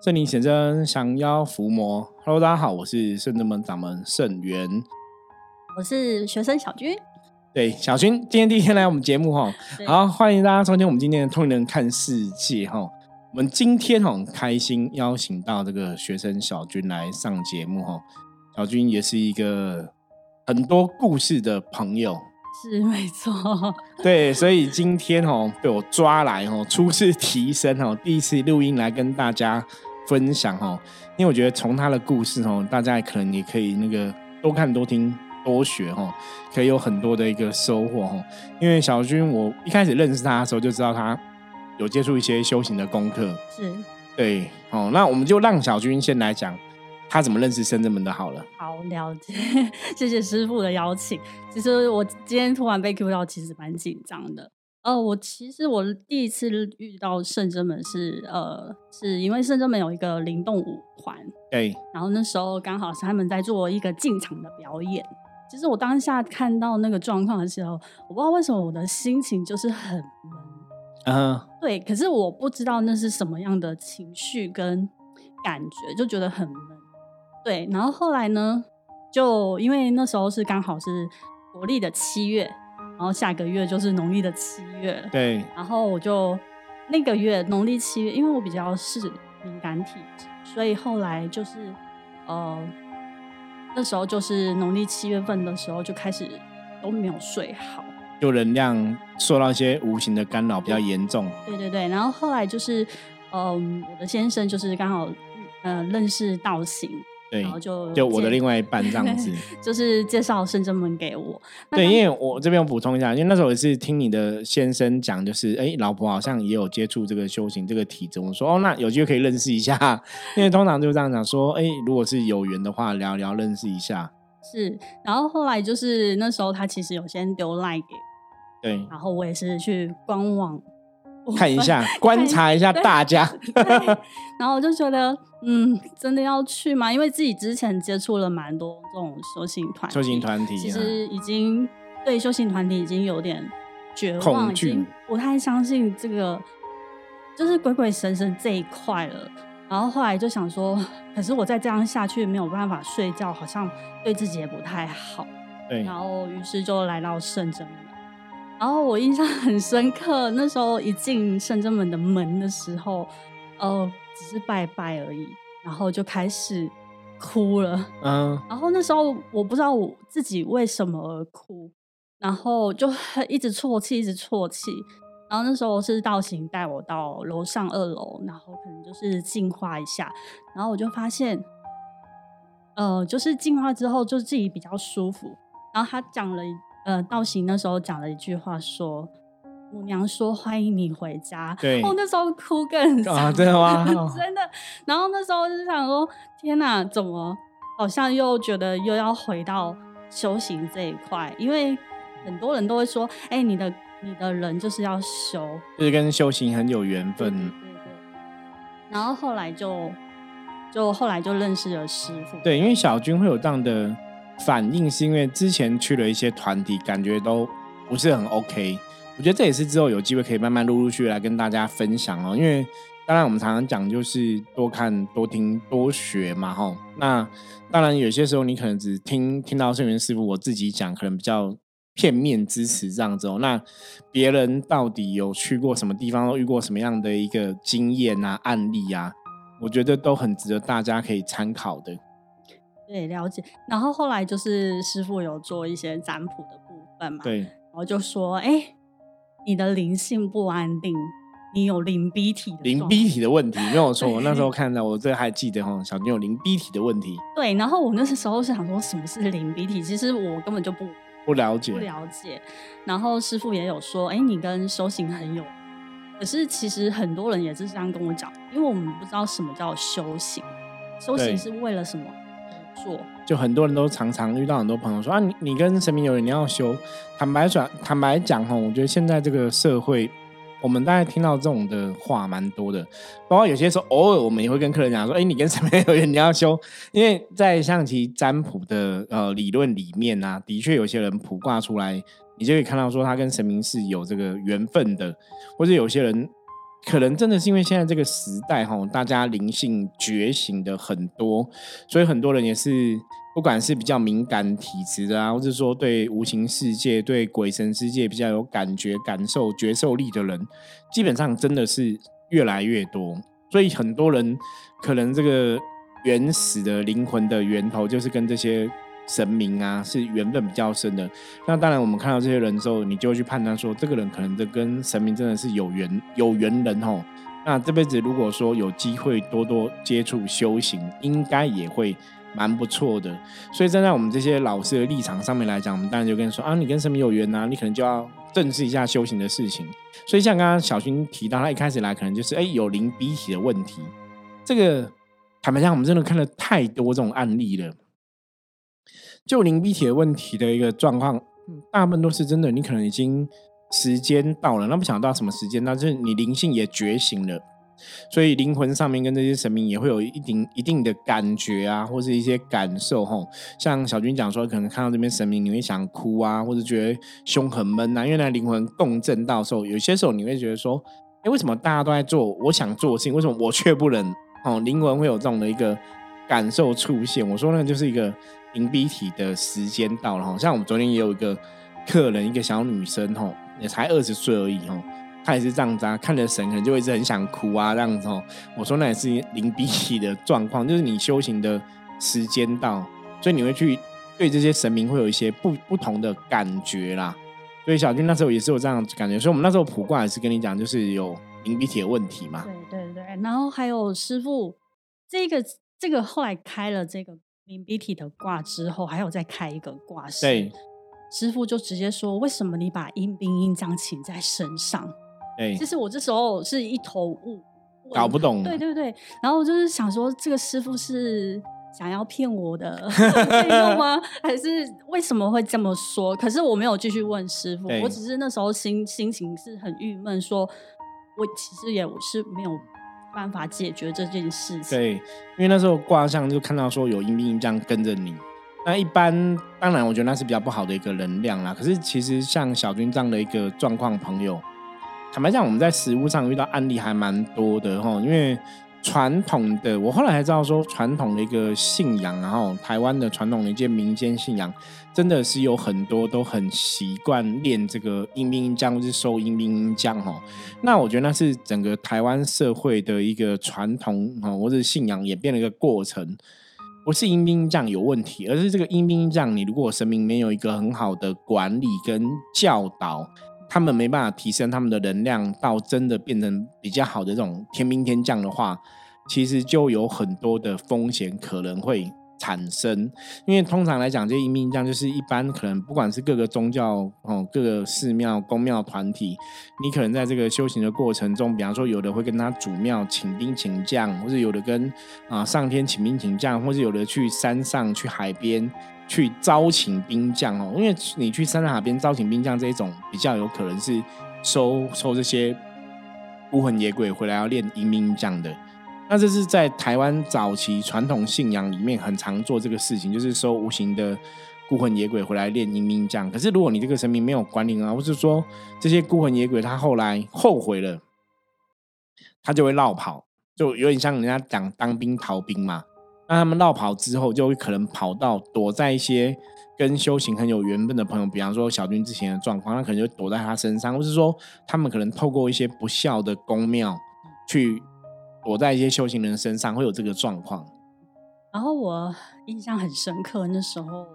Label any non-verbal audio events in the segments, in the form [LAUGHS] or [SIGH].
圣灵显真，降妖伏魔。Hello，大家好，我是圣真门掌门圣元，我是学生小军。对，小军今天第一天来我们节目哈，好，欢迎大家收听我们今天的《通灵人看世界》哈。我们今天很开心邀请到这个学生小军来上节目哈。小军也是一个很多故事的朋友。是没错，[LAUGHS] 对，所以今天哦被我抓来哦，初次提升哦，第一次录音来跟大家分享哈，因为我觉得从他的故事哦，大家可能也可以那个多看多听多学哈，可以有很多的一个收获哈。因为小军我一开始认识他的时候就知道他有接触一些修行的功课，是对哦，那我们就让小军先来讲。他怎么认识深圳门的？好了，好了解，[LAUGHS] 谢谢师傅的邀请。其实我今天突然被 Q 到，其实蛮紧张的。呃，我其实我第一次遇到圣真门是呃，是因为圣真门有一个灵动舞团，对。然后那时候刚好是他们在做一个进场的表演。其实我当下看到那个状况的时候，我不知道为什么我的心情就是很闷。嗯，对。可是我不知道那是什么样的情绪跟感觉，就觉得很闷。对，然后后来呢，就因为那时候是刚好是国历的七月，然后下个月就是农历的七月，对，然后我就那个月农历七月，因为我比较是敏感体质，所以后来就是呃那时候就是农历七月份的时候就开始都没有睡好，就能量受到一些无形的干扰比较严重。对对对，然后后来就是嗯，我的先生就是刚好嗯认识道行。对，然后就就我的另外一半这样子，[LAUGHS] 就是介绍深圳门给我。对，因为我这边补充一下，因为那时候也是听你的先生讲，就是哎，老婆好像也有接触这个修行这个体质，我说哦，那有机会可以认识一下，因为通常就这样讲说，哎，如果是有缘的话，聊聊认识一下。是，然后后来就是那时候他其实有先丢赖给，对，然后我也是去官网。看一下，观察一下大家，[LAUGHS] 然后我就觉得，嗯，真的要去吗？因为自己之前接触了蛮多这种修行团，修行团体，其实已经对修行团体已经有点绝望，已经不太相信这个，就是鬼鬼神神这一块了。然后后来就想说，可是我再这样下去没有办法睡觉，好像对自己也不太好。对，然后于是就来到圣真。然后我印象很深刻，那时候一进圣真门的门的时候，呃，只是拜拜而已，然后就开始哭了。嗯，然后那时候我不知道我自己为什么而哭，然后就一直啜泣，一直啜泣。然后那时候是道行带我到楼上二楼，然后可能就是净化一下，然后我就发现，呃，就是净化之后就自己比较舒服。然后他讲了。呃，道行那时候讲了一句话，说母娘说欢迎你回家。[LAUGHS] 对，我那时候哭更啊，真的吗？[LAUGHS] 真的。然后那时候就想说，天哪，怎么好像又觉得又要回到修行这一块？因为很多人都会说，哎，你的你的人就是要修，就是跟修行很有缘分。对对。然后后来就就后来就认识了师傅。对，因为小军会有这样的。反应是因为之前去了一些团体，感觉都不是很 OK。我觉得这也是之后有机会可以慢慢陆陆续来跟大家分享哦。因为当然我们常常讲就是多看、多听、多学嘛，吼。那当然有些时候你可能只听听到圣元师傅我自己讲，可能比较片面支持这样子哦。那别人到底有去过什么地方，遇过什么样的一个经验啊、案例啊，我觉得都很值得大家可以参考的。对，了解。然后后来就是师傅有做一些占卜的部分嘛，对。然后就说：“哎，你的灵性不安定，你有灵逼体的灵逼体的问题，没有错。我那时候看到，我这还记得哈，小妞有灵逼体的问题。对。然后我那时候是想说，什么是灵逼体？其实我根本就不不了解，不了解。然后师傅也有说：，哎，你跟修行很有。可是其实很多人也是这样跟我讲，因为我们不知道什么叫修行，修行是为了什么？就很多人都常常遇到很多朋友说啊，你你跟神明有缘，你要修。坦白讲，坦白讲哈，我觉得现在这个社会，我们大概听到这种的话蛮多的。包括有些时候，偶尔我们也会跟客人讲说，哎，你跟神明有缘，你要修。[LAUGHS] 因为在象棋占卜的呃理论里面呢，的确有些人卜卦出来，你就可以看到说他跟神明是有这个缘分的，或者有些人可能真的是因为现在这个时代哈，大家灵性觉醒的很多，所以很多人也是不管是比较敏感体质的啊，或者说对无形世界、对鬼神世界比较有感觉、感受、觉受力的人，基本上真的是越来越多。所以很多人可能这个原始的灵魂的源头就是跟这些。神明啊，是缘分比较深的。那当然，我们看到这些人之后，你就会去判断说，这个人可能这跟神明真的是有缘有缘人哦。那这辈子如果说有机会多多接触修行，应该也会蛮不错的。所以站在我们这些老师的立场上面来讲，我们当然就跟你说啊，你跟神明有缘呐，你可能就要正视一下修行的事情。所以像刚刚小军提到，他一开始来可能就是哎有灵逼体的问题。这个坦白讲，我们真的看了太多这种案例了。就灵逼体问题的一个状况，大部分都是真的。你可能已经时间到了，那不想到什么时间，那就是你灵性也觉醒了，所以灵魂上面跟这些神明也会有一定一定的感觉啊，或是一些感受吼。像小军讲说，可能看到这边神明，你会想哭啊，或者觉得胸很闷啊，因为那灵魂共振到时候，有些时候你会觉得说，哎，为什么大家都在做我想做的事情，为什么我却不能？哦，灵魂会有这种的一个感受出现。我说那就是一个。灵逼体的时间到了哈，像我们昨天也有一个客人，一个小女生哈，也才二十岁而已哈，她也是这样子啊，看着神可能就一直很想哭啊这样子哦。我说那也是灵鼻体的状况，就是你修行的时间到，所以你会去对这些神明会有一些不不同的感觉啦。所以小军那时候也是有这样感觉，所以我们那时候普卦也是跟你讲，就是有灵鼻体的问题嘛。对对对，然后还有师傅这个这个后来开了这个。灵鼻体的卦之后，还有再开一个卦师，对，师傅就直接说：“为什么你把阴兵阴将请在身上？”对，其实我这时候是一头雾，搞不懂。对对对，然后就是想说，这个师傅是想要骗我的 [LAUGHS] 费用吗？还是为什么会这么说？可是我没有继续问师傅，我只是那时候心心情是很郁闷，说我其实也是没有。办法解决这件事情。对，因为那时候卦象就看到说有阴兵这样跟着你，那一般当然我觉得那是比较不好的一个能量啦。可是其实像小军这样的一个状况，朋友，坦白讲，我们在实物上遇到案例还蛮多的哈，因为。传统的，我后来才知道说，传统的一个信仰，然后台湾的传统的一些民间信仰，真的是有很多都很习惯练这个阴兵将，或是收阴兵将哈。那我觉得那是整个台湾社会的一个传统哈，或者信仰演变的一个过程，不是阴兵将有问题，而是这个阴兵将，你如果神明没有一个很好的管理跟教导。他们没办法提升他们的能量到真的变成比较好的这种天兵天将的话，其实就有很多的风险可能会产生。因为通常来讲，这阴兵将就是一般可能不管是各个宗教哦，各个寺庙、宫庙团体，你可能在这个修行的过程中，比方说有的会跟他主庙请兵请将，或者有的跟啊上天请兵请将，或者有的去山上去海边。去招请兵将哦，因为你去山海边招请兵将这一种，比较有可能是收收这些孤魂野鬼回来要练阴兵将的。那这是在台湾早期传统信仰里面很常做这个事情，就是收无形的孤魂野鬼回来练阴兵将。可是如果你这个神明没有管理啊，或是说这些孤魂野鬼他后来后悔了，他就会绕跑，就有点像人家讲当兵逃兵嘛。那他们绕跑之后，就会可能跑到躲在一些跟修行很有缘分的朋友，比方说小军之前的状况，他可能就躲在他身上，或是说他们可能透过一些不孝的宫庙去躲在一些修行人身上，会有这个状况。然后我印象很深刻，那时候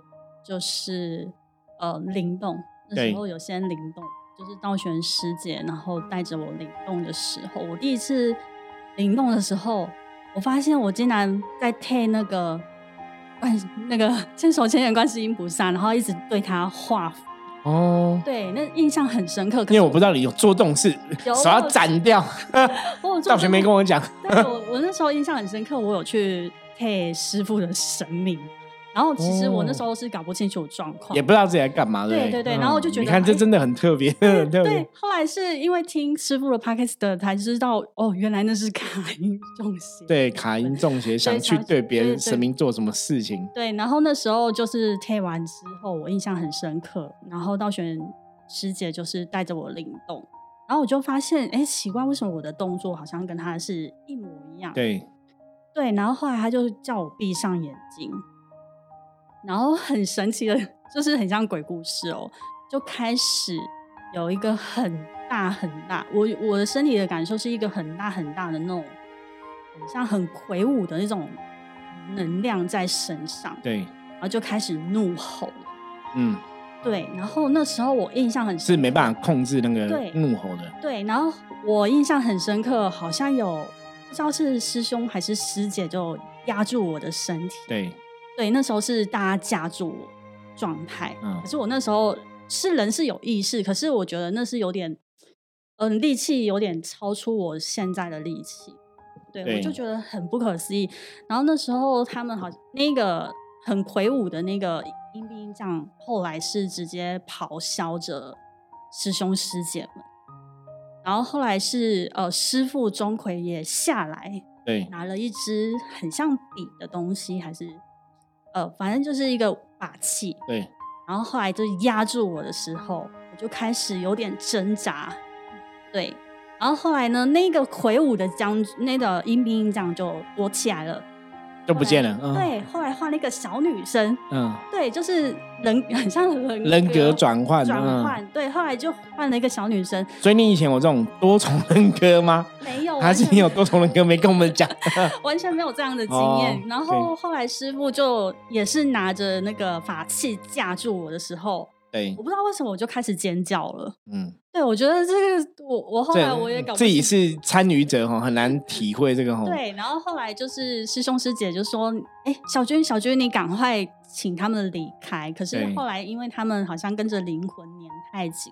就是呃灵动，那时候有先灵动，就是道玄师姐，然后带着我灵动的时候，我第一次灵动的时候。我发现我竟然在替那个关那个 [LAUGHS] 千手千眼观世音菩萨，然后一直对他画符。哦，对，那印象很深刻。因为我不知道你有做这种事，手要斩掉。[LAUGHS] 大学没跟我讲。对，我我那时候印象很深刻，我有去替师傅的神明。然后其实我那时候是搞不清楚状况，也不知道自己在干嘛。对对对，然后我就觉得，你看这真的 [LAUGHS] 很特别。对，后来是因为听师傅的 podcast 才知道，哦，原来那是卡音中邪。对，卡音中邪想去对别人神明做什么事情。对，然后那时候就是贴完之后，我印象很深刻。然后道玄师姐就是带着我灵动，然后我就发现，哎，奇怪，为什么我的动作好像跟他是一模一样？对，对。然后后来他就叫我闭上眼睛，然后很神奇的，就是很像鬼故事哦，就开始有一个很大很大，我我的身体的感受是一个很大很大的那种，很像很魁梧的那种能量在身上。对，然后就开始怒吼了。嗯。对，然后那时候我印象很是没办法控制那个怒吼的。对，然后我印象很深刻，好像有不知道是师兄还是师姐就压住我的身体。对，对，那时候是大家夹住我状态。嗯，可是我那时候是人是有意识，可是我觉得那是有点，嗯，力气有点超出我现在的力气。对，我就觉得很不可思议。然后那时候他们好那个很魁梧的那个。阴兵将后来是直接咆哮着师兄师姐们，然后后来是呃师傅钟馗也下来，对，拿了一支很像笔的东西，还是呃反正就是一个把戏，对，然后后来就压住我的时候，我就开始有点挣扎，对，然后后来呢，那个魁梧的将那个阴兵将就躲起来了。就不见了。对，后来换了一个小女生。嗯，对，就是人很像人人格转换。转换对，后来就换了一个小女生。所以你以前有这种多重人格吗？没有，还是你有多重人格没跟我们讲？完全没有 [LAUGHS] 这样的经验。然后后来师傅就也是拿着那个法器架住我的时候。对，我不知道为什么我就开始尖叫了。嗯，对，我觉得这个我我后来我也搞自己是参与者哈，很难体会这个哈。对，然后后来就是师兄师姐就说：“哎，小军小军，你赶快请他们离开。”可是后来因为他们好像跟着灵魂粘太紧，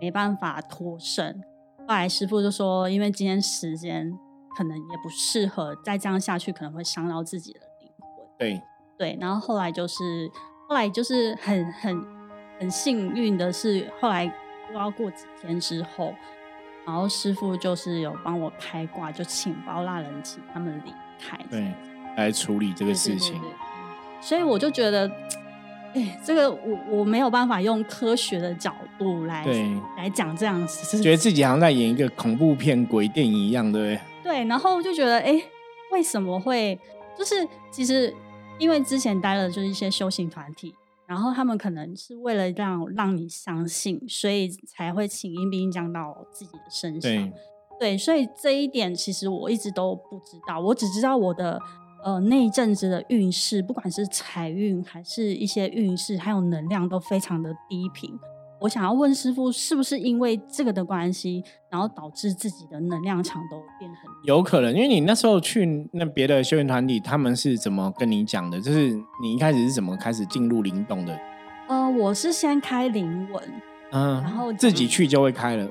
没办法脱身。后来师傅就说：“因为今天时间可能也不适合，再这样下去可能会伤到自己的灵魂。”对对，然后后来就是后来就是很很。很幸运的是，后来不知道过几天之后，然后师傅就是有帮我开挂，就请包大人请他们离开，对，来处理这个事情。所以我就觉得，哎，这个我我没有办法用科学的角度来来讲这样子，觉得自己好像在演一个恐怖片、鬼电影一样，对不对？[LAUGHS] 对，然后就觉得，哎，为什么会？就是其实因为之前待了就是一些修行团体。然后他们可能是为了让让你相信，所以才会请阴兵降到自己的身上。对，所以这一点其实我一直都不知道，我只知道我的呃那一阵子的运势，不管是财运还是一些运势，还有能量都非常的低频。我想要问师傅，是不是因为这个的关系，然后导致自己的能量场都变很？有可能，因为你那时候去那别的修行团体，他们是怎么跟你讲的？就是你一开始是怎么开始进入灵动的？呃，我是先开灵文，嗯，然后自己去就会开了。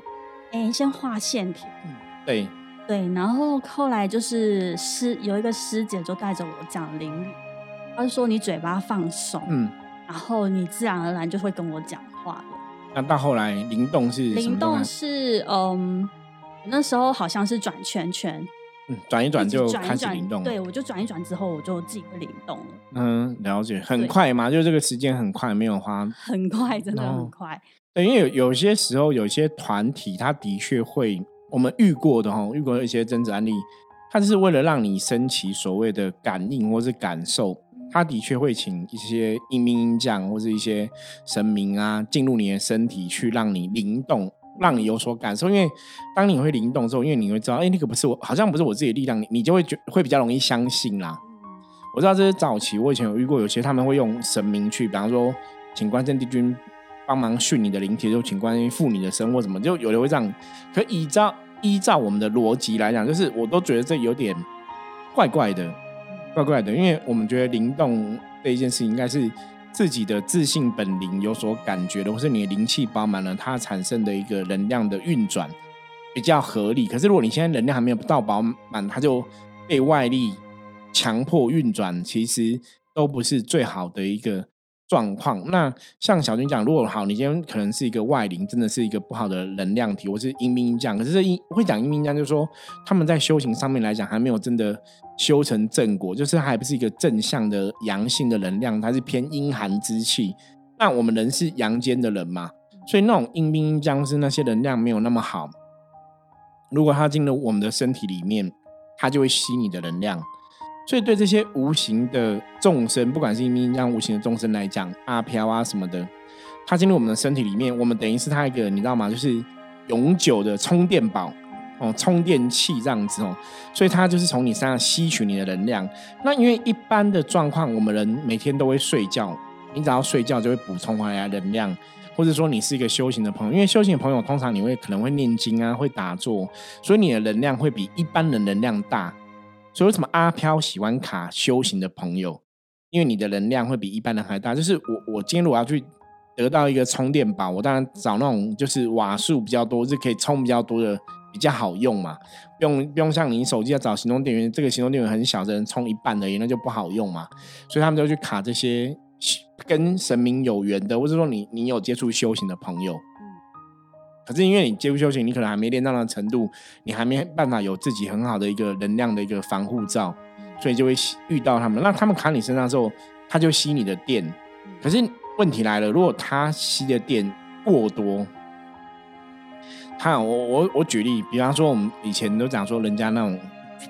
哎，先画线条。嗯，对对，然后后来就是师有一个师姐就带着我讲灵语，她就说你嘴巴放松，嗯，然后你自然而然就会跟我讲话了。那到后来灵动是灵动是嗯，那时候好像是转圈圈，嗯，转一转就开始灵动。对，我就转一转之后，我就自己会灵动了。嗯，了解，很快嘛，就这个时间很快，没有花很快，真的很快。对，因为有有些时候，有些团体，他的确会我们遇过的哈，遇过一些真实案例，他是为了让你升起所谓的感应或是感受。他的确会请一些阴兵阴将或者一些神明啊进入你的身体，去让你灵动，让你有所感受。因为当你会灵动之后，因为你会知道，哎，那个不是我，好像不是我自己的力量，你你就会觉会比较容易相信啦。我知道这是早期，我以前有遇过，有些他们会用神明去，比方说请关圣帝君帮忙训你的灵体，就请关圣附你的身或什么，就有的会这样。可依照依照我们的逻辑来讲，就是我都觉得这有点怪怪的。怪怪的，因为我们觉得灵动这一件事，应该是自己的自信本灵有所感觉的，或是你的灵气饱满了，它产生的一个能量的运转比较合理。可是如果你现在能量还没有到饱满，它就被外力强迫运转，其实都不是最好的一个。状况那像小军讲，如果好，你今天可能是一个外灵，真的是一个不好的能量体，或是阴兵将。可是这阴会讲阴兵将，就是说他们在修行上面来讲，还没有真的修成正果，就是它还不是一个正向的阳性的能量，它是偏阴寒之气。那我们人是阳间的人嘛，所以那种阴兵阴将是那些能量没有那么好，如果它进入我们的身体里面，它就会吸你的能量。所以对这些无形的众生，不管是阴兵阴将无形的众生来讲，阿飘啊什么的，它进入我们的身体里面，我们等于是它一个，你知道吗？就是永久的充电宝哦，充电器这样子哦。所以它就是从你身上吸取你的能量。那因为一般的状况，我们人每天都会睡觉，你只要睡觉就会补充回来能量。或者说你是一个修行的朋友，因为修行的朋友通常你会可能会念经啊，会打坐，所以你的能量会比一般人能量大。所以为什么阿飘喜欢卡修行的朋友？因为你的能量会比一般人还大。就是我我今天如果要去得到一个充电宝，我当然找那种就是瓦数比较多，是可以充比较多的比较好用嘛。不用不用像你手机要找行动电源，这个行动电源很小只能充一半而已，那就不好用嘛。所以他们就去卡这些。跟神明有缘的，或者说你你有接触修行的朋友，嗯，可是因为你接触修行，你可能还没练到那程度，你还没办法有自己很好的一个能量的一个防护罩，所以就会遇到他们。那他们卡你身上之后，他就吸你的电。可是问题来了，如果他吸的电过多，他我我我举例，比方说我们以前都讲说，人家那种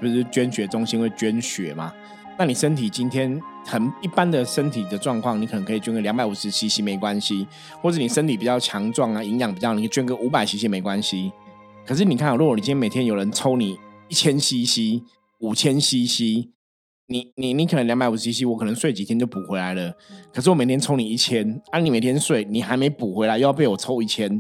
不是捐血中心会捐血嘛？那你身体今天很一般的身体的状况，你可能可以捐个两百五十 cc 没关系，或者你身体比较强壮啊，营养比较，你捐个五百 cc 没关系。可是你看，如果你今天每天有人抽你一千 cc、五千 cc，你你你可能两百五十 cc，我可能睡几天就补回来了。可是我每天抽你一千，啊，你每天睡，你还没补回来，又要被我抽一千，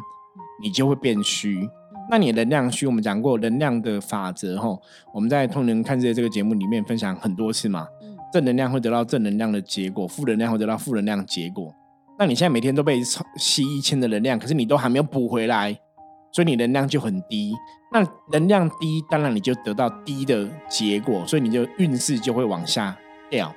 你就会变虚。那你能量虚，我们讲过能量的法则哈，我们在《通人看世界》这个节目里面分享很多次嘛。正能量会得到正能量的结果，负能量会得到负能量结果。那你现在每天都被吸一千的能量，可是你都还没有补回来，所以你能量就很低。那能量低，当然你就得到低的结果，所以你就运势就会往下掉。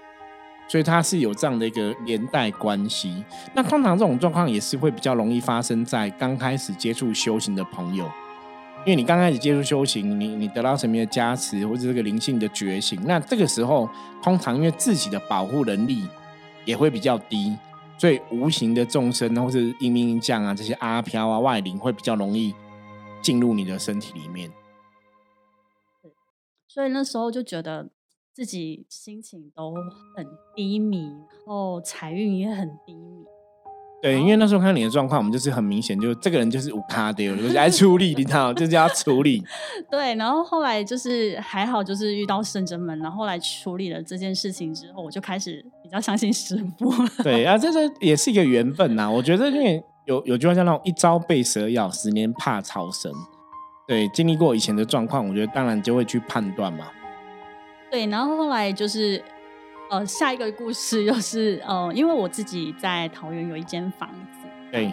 所以它是有这样的一个连带关系。那通常这种状况也是会比较容易发生在刚开始接触修行的朋友。因为你刚开始接触修行，你你得到神明的加持或者这个灵性的觉醒，那这个时候通常因为自己的保护能力也会比较低，所以无形的众生或者阴冥阴将啊这些阿飘啊外灵会比较容易进入你的身体里面。所以那时候就觉得自己心情都很低迷，然后财运也很低迷。对，因为那时候看你的状况，我们就是很明显，就这个人就是无咖的，就是来处理，你知道，就是要处理。[LAUGHS] 对，然后后来就是还好，就是遇到圣真门，然后后来处理了这件事情之后，我就开始比较相信师傅。[LAUGHS] 对啊，这个也是一个缘分呐。我觉得因为有有句话叫那种一朝被蛇咬，十年怕草绳。对，经历过以前的状况，我觉得当然就会去判断嘛。对，然后后来就是。呃，下一个故事又是呃，因为我自己在桃园有一间房子，对，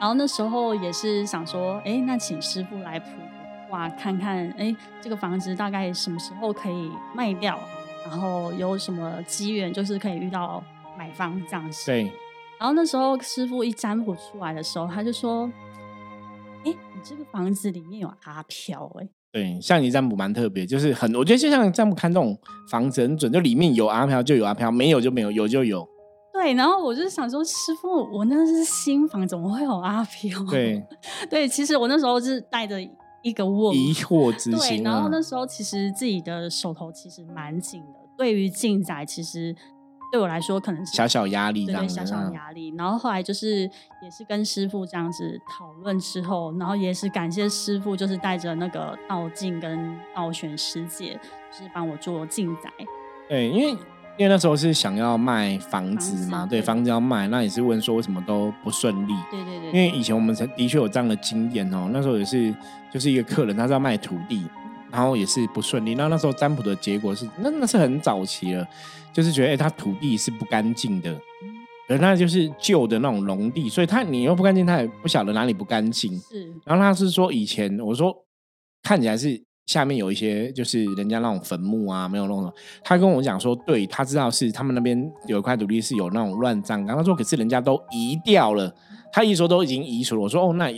然后那时候也是想说，哎，那请师傅来卜卦看看，哎，这个房子大概什么时候可以卖掉，然后有什么机缘，就是可以遇到买方这样子。对，然后那时候师傅一占卜出来的时候，他就说，哎，你这个房子里面有阿飘，哎。对，像你占卜蛮特别，就是很，我觉得就像占卜看这种房子很准，就里面有阿飘就有阿飘，没有就没有，有就有。对，然后我就想说，师傅，我那是新房，怎么会有阿飘？对，[LAUGHS] 对，其实我那时候是带着一个问疑惑之心，然后那时候其实自己的手头其实蛮紧的，对于进宅其实。对我来说，可能是小小压力，对小小压力。然后后来就是也是跟师傅这样子讨论之后，然后也是感谢师傅，就是带着那个道静跟道玄师姐，就是帮我做进宅。对，因为因为那时候是想要卖房子嘛，对，房子要卖，那也是问说为什么都不顺利。对对对。因为以前我们曾的确有这样的经验哦，那时候也是就是一个客人，他是要卖土地。然后也是不顺利。那那时候占卜的结果是，那那是很早期了，就是觉得哎，他土地是不干净的，而那就是旧的那种农地，所以他你又不干净，他也不晓得哪里不干净。是。然后他是说以前我说看起来是下面有一些就是人家那种坟墓啊，没有那种。他跟我讲说，对他知道是他们那边有一块土地是有那种乱葬岗。他说可是人家都移掉了，他一说都已经移除了。我说哦，那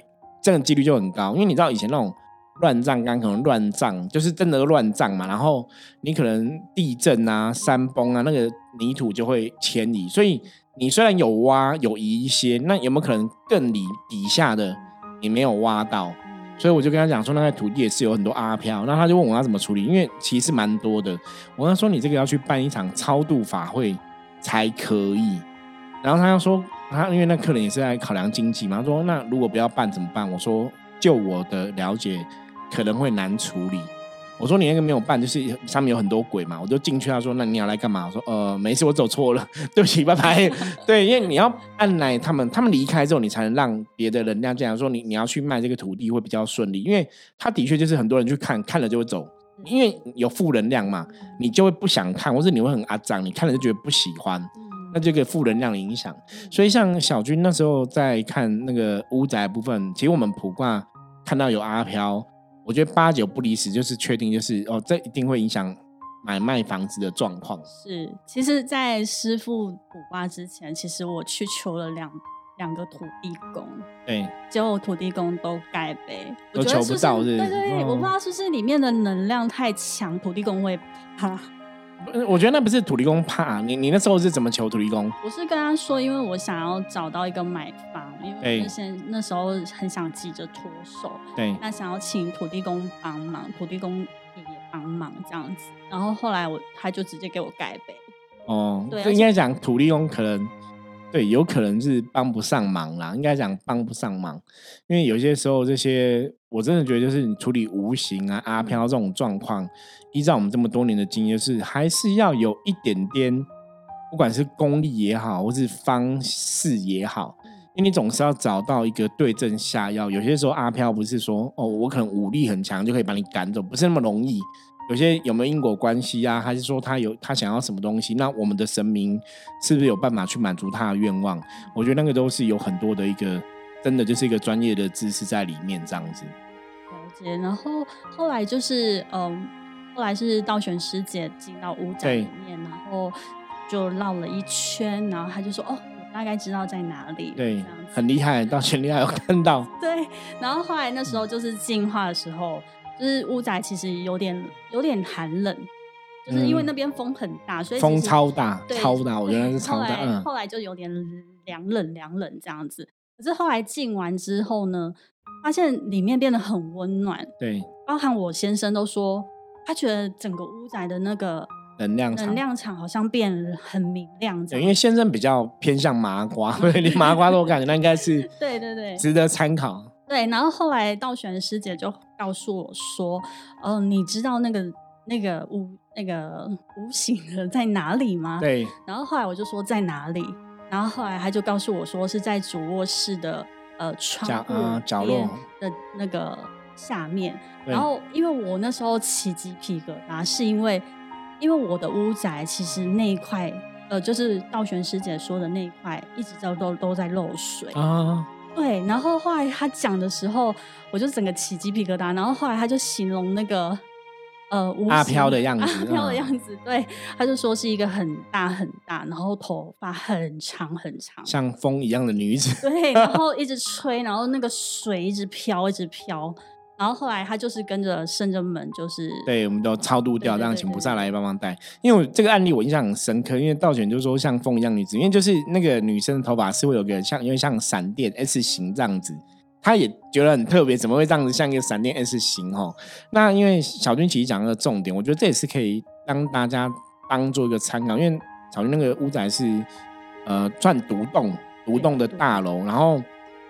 这个几率就很高，因为你知道以前那种。乱葬岗可能乱葬，就是真的乱葬嘛。然后你可能地震啊、山崩啊，那个泥土就会迁移。所以你虽然有挖有移一些，那有没有可能更里底下的你没有挖到？所以我就跟他讲说，那块土地也是有很多阿飘。那他就问我要怎么处理，因为其实蛮多的。我跟他说，你这个要去办一场超度法会才可以。然后他要说，他因为那客人也是在考量经济嘛，他说那如果不要办怎么办？我说，就我的了解，可能会难处理。我说你那个没有办，就是上面有很多鬼嘛。我就进去，他说那你要来干嘛？我说呃没事，我走错了，[LAUGHS] 对不起，拜拜。[LAUGHS] 对，因为你要按来他们，他们离开之后，你才能让别的人量进来。说你你要去卖这个土地会比较顺利，因为他的确就是很多人去看看了就会走，因为有负能量嘛，你就会不想看，或者你会很阿脏，你看了就觉得不喜欢，那这个负能量的影响。所以像小军那时候在看那个屋宅部分，其实我们普卦看到有阿飘。我觉得八九不离十，就是确定，就是哦，这一定会影响买卖房子的状况。是，其实，在师傅卜卦之前，其实我去求了两两个土地公，对，结果土地公都盖呗，都求不到，对对对，我不知道是不是里面的能量太强，土地公会怕。我觉得那不是土地公怕你，你那时候是怎么求土地公？我是跟他说，因为我想要找到一个买房，因为那些那时候很想急着脱手，对，那想要请土地公帮忙，土地公也帮忙这样子。然后后来我他就直接给我盖呗。哦，对，应该讲土地公可能。对，有可能是帮不上忙啦，应该讲帮不上忙，因为有些时候这些我真的觉得就是你处理无形啊阿飘这种状况，依照我们这么多年的经验，是还是要有一点点，不管是功力也好，或是方式也好，因为你总是要找到一个对症下药。有些时候阿飘不是说哦，我可能武力很强就可以把你赶走，不是那么容易。有些有没有因果关系啊？还是说他有他想要什么东西？那我们的神明是不是有办法去满足他的愿望？我觉得那个都是有很多的一个，真的就是一个专业的知识在里面这样子。了解。然后后来就是嗯，后来是道玄师姐进到屋宅里面，然后就绕了一圈，然后他就说：“哦，我大概知道在哪里。”对，很厉害，道玄厉害，有看到。[LAUGHS] 对。然后后来那时候就是进化的时候。就是屋仔其实有点有点寒冷，就是因为那边风很大，所以风超大，超大，我觉得是 [LAUGHS] 超大。嗯，后来就有点凉冷凉冷这样子。可是后来进完之后呢，发现里面变得很温暖。对，包含我先生都说，他觉得整个屋仔的那个能量能量场好像变很明亮。对，因为先生比较偏向麻瓜，对，连麻瓜都感觉那应该是 [LAUGHS] 对对对，值得参考。对，然后后来道玄师姐就告诉我说：“哦，你知道那个那个无那个无形的在哪里吗？”对。然后后来我就说在哪里，然后后来他就告诉我说是在主卧室的呃窗户角落的那个下面。然后因为我那时候起鸡皮疙瘩，是因为因为我的屋宅其实那一块呃就是道玄师姐说的那一块一直都都都在漏水啊。对，然后后来他讲的时候，我就整个起鸡皮疙瘩。然后后来他就形容那个呃阿飘的样子，阿飘的样子，对，他就说是一个很大很大，然后头发很长很长，像风一样的女子。对，然后一直吹，然后那个水一直飘，一直飘。然后后来他就是跟着圣人们，就是对，我们都超度掉，让请菩萨来帮忙带。因为这个案例我印象很深刻，因为道玄就说像风一样女子，因为就是那个女生的头发是会有个像，因为像闪电 S 型这样子，他也觉得很特别，怎么会这样子像一个闪电 S 型哦？那因为小军其实讲了重点，我觉得这也是可以让大家当做一个参考，因为小军那个屋仔是呃转独栋独栋的大楼，然后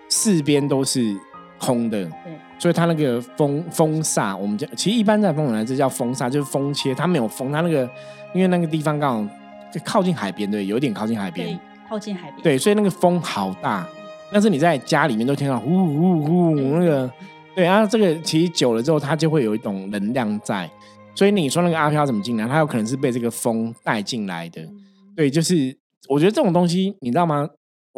四边都是空的，对。所以它那个风风煞，我们叫其实一般在风来这叫风煞，就是风切，它没有风，它那个因为那个地方刚好就靠近海边，对，有点靠近海边，靠近海边，对，所以那个风好大，但是你在家里面都听到呼呼呼那个，对啊，这个其实久了之后，它就会有一种能量在，所以你说那个阿飘怎么进来，它有可能是被这个风带进来的，对，就是我觉得这种东西，你知道吗？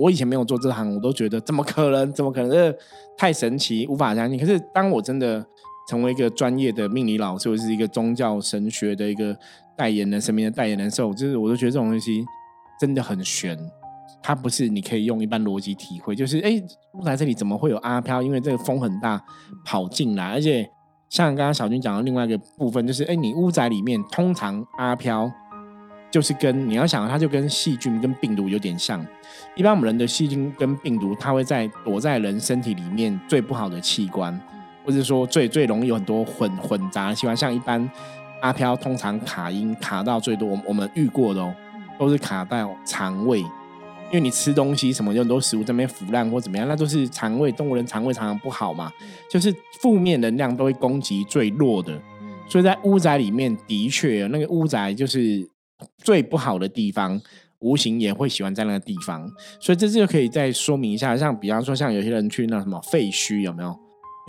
我以前没有做这行，我都觉得怎么可能？怎么可能？这太神奇，无法相信。可是当我真的成为一个专业的命理老师，或是一个宗教神学的一个代言人、神明的代言人的时候，就是我都觉得这种东西真的很玄。它不是你可以用一般逻辑体会，就是哎，屋来这里怎么会有阿飘？因为这个风很大，跑进来。而且像刚刚小军讲的另外一个部分，就是哎，你屋宅里面通常阿飘。就是跟你要想，它就跟细菌跟病毒有点像。一般我们人的细菌跟病毒，它会在躲在人身体里面最不好的器官，或者说最最容易有很多混混杂的器官，像一般阿飘通常卡音卡到最多，我我们遇过的哦，都是卡到肠胃，因为你吃东西什么有很多食物在那边腐烂或怎么样，那都是肠胃动物人肠胃常常不好嘛，就是负面能量都会攻击最弱的，所以在屋宅里面的确那个屋宅就是最不好的地方。无形也会喜欢在那个地方，所以这就可以再说明一下，像比方说，像有些人去那什么废墟，有没有？因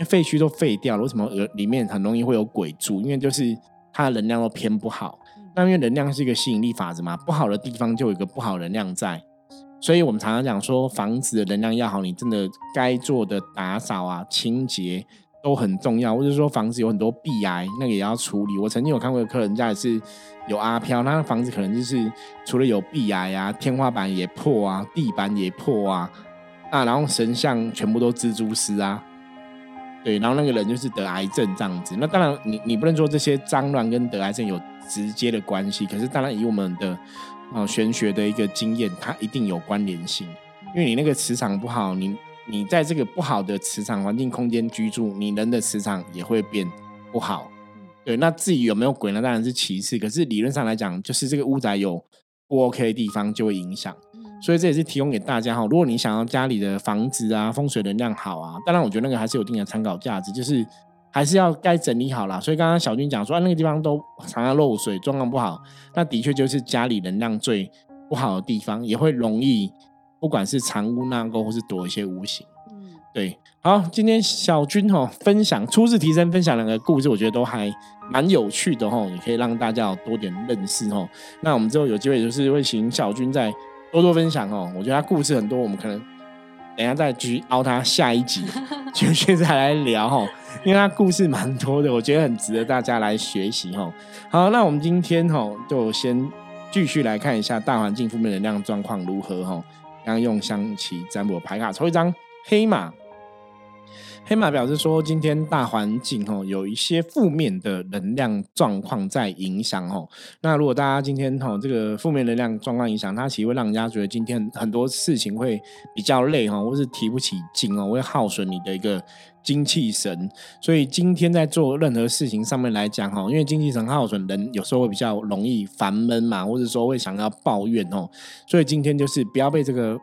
为废墟都废掉了，为什么里面很容易会有鬼住？因为就是它的能量都偏不好。那因为能量是一个吸引力法则嘛，不好的地方就有一个不好能量在，所以我们常常讲说，房子的能量要好，你真的该做的打扫啊、清洁。都很重要，或者说房子有很多壁癌，那个也要处理。我曾经有看过客人家也是有阿飘，那房子可能就是除了有壁癌啊，天花板也破啊，地板也破啊，那然后神像全部都蜘蛛丝啊，对，然后那个人就是得癌症这样子。那当然，你你不能说这些脏乱跟得癌症有直接的关系，可是当然以我们的啊玄学的一个经验，它一定有关联性，因为你那个磁场不好，你。你在这个不好的磁场环境空间居住，你人的磁场也会变不好。对，那至于有没有鬼呢？当然是其次。可是理论上来讲，就是这个屋宅有不 OK 的地方，就会影响。所以这也是提供给大家哈。如果你想要家里的房子啊风水能量好啊，当然我觉得那个还是有一定的参考价值，就是还是要该整理好了。所以刚刚小军讲说，那个地方都常常漏水，状况不好，那的确就是家里能量最不好的地方，也会容易。不管是藏污纳垢，或是躲一些无形，嗯，对，好，今天小军哈分享初次提升，分享两个故事，我觉得都还蛮有趣的哈，也可以让大家有多点认识哈。那我们之后有机会就是会请小军再多多分享哦。我觉得他故事很多，我们可能等下再继续凹他下一集，[LAUGHS] 继续再来聊哈，因为他故事蛮多的，我觉得很值得大家来学习哈。好，那我们今天哈就先继续来看一下大环境负面能量状况如何哈。刚用象棋占卜牌卡抽一张黑马，黑马表示说今天大环境哦有一些负面的能量状况在影响哦。那如果大家今天哈这个负面能量状况影响，它其实会让人家觉得今天很多事情会比较累哈，或是提不起劲哦，会耗损你的一个。精气神，所以今天在做任何事情上面来讲，哈，因为精气神耗损，人有时候会比较容易烦闷嘛，或者说会想要抱怨哦，所以今天就是不要被这个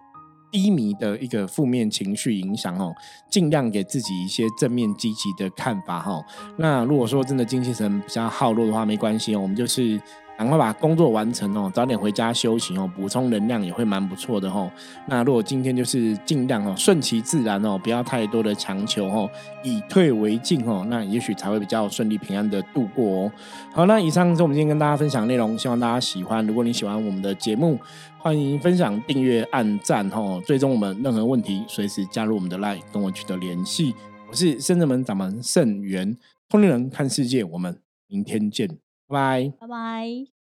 低迷的一个负面情绪影响哦，尽量给自己一些正面积极的看法哈。那如果说真的精气神比较耗弱的话，没关系哦，我们就是。赶快把工作完成哦，早点回家休息哦，补充能量也会蛮不错的哦。那如果今天就是尽量哦，顺其自然哦，不要太多的强求哦，以退为进哦，那也许才会比较顺利平安的度过哦。好，那以上是我们今天跟大家分享内容，希望大家喜欢。如果你喜欢我们的节目，欢迎分享、订阅、按赞哦。追踪我们任何问题，随时加入我们的 LINE 跟我取得联系。我是深圳门掌门盛元通灵人看世界，我们明天见。拜拜，拜拜。